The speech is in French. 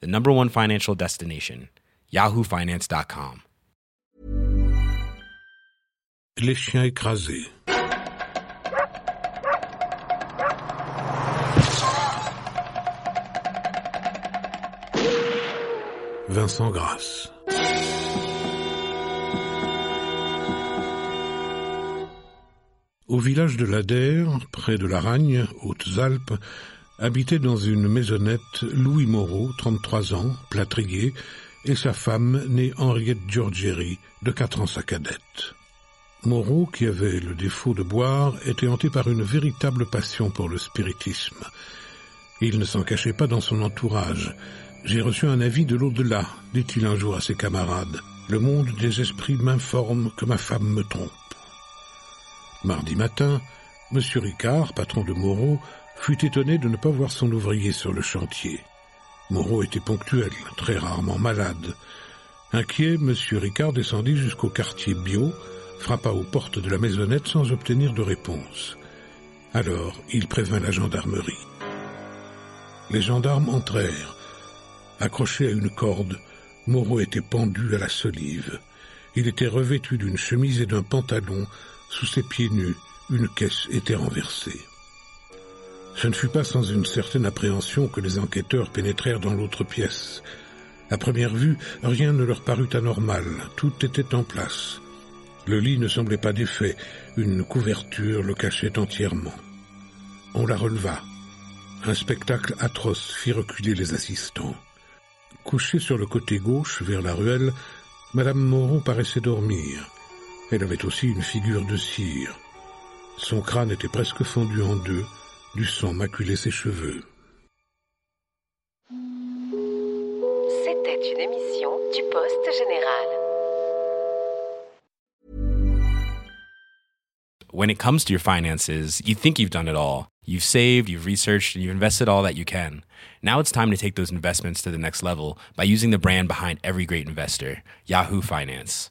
the number one financial destination, yahoofinance.com. Les chiens écrasés. Vincent Grasse. Au village de Ladère, près de Laragne, Hautes-Alpes, habitait dans une maisonnette Louis Moreau, 33 ans, plâtrier, et sa femme, née Henriette Giorgieri, de quatre ans sa cadette. Moreau, qui avait le défaut de boire, était hanté par une véritable passion pour le spiritisme. Il ne s'en cachait pas dans son entourage. J'ai reçu un avis de l'au-delà, dit-il un jour à ses camarades. Le monde des esprits m'informe que ma femme me trompe. Mardi matin, M. Ricard, patron de Moreau, fut étonné de ne pas voir son ouvrier sur le chantier. Moreau était ponctuel, très rarement malade. Inquiet, M. Ricard descendit jusqu'au quartier bio, frappa aux portes de la maisonnette sans obtenir de réponse. Alors, il prévint la gendarmerie. Les gendarmes entrèrent. Accroché à une corde, Moreau était pendu à la solive. Il était revêtu d'une chemise et d'un pantalon. Sous ses pieds nus, une caisse était renversée. Ce ne fut pas sans une certaine appréhension que les enquêteurs pénétrèrent dans l'autre pièce. À première vue, rien ne leur parut anormal, tout était en place. Le lit ne semblait pas défait, une couverture le cachait entièrement. On la releva. Un spectacle atroce fit reculer les assistants. Couchée sur le côté gauche, vers la ruelle, Madame Moreau paraissait dormir. Elle avait aussi une figure de cire. Son crâne était presque fondu en deux, du sang maculait ses cheveux. C'était une émission du Poste Général. When it comes to your finances, you think you've done it all. You've saved, you've researched, and you've invested all that you can. Now it's time to take those investments to the next level by using the brand behind every great investor, Yahoo Finance.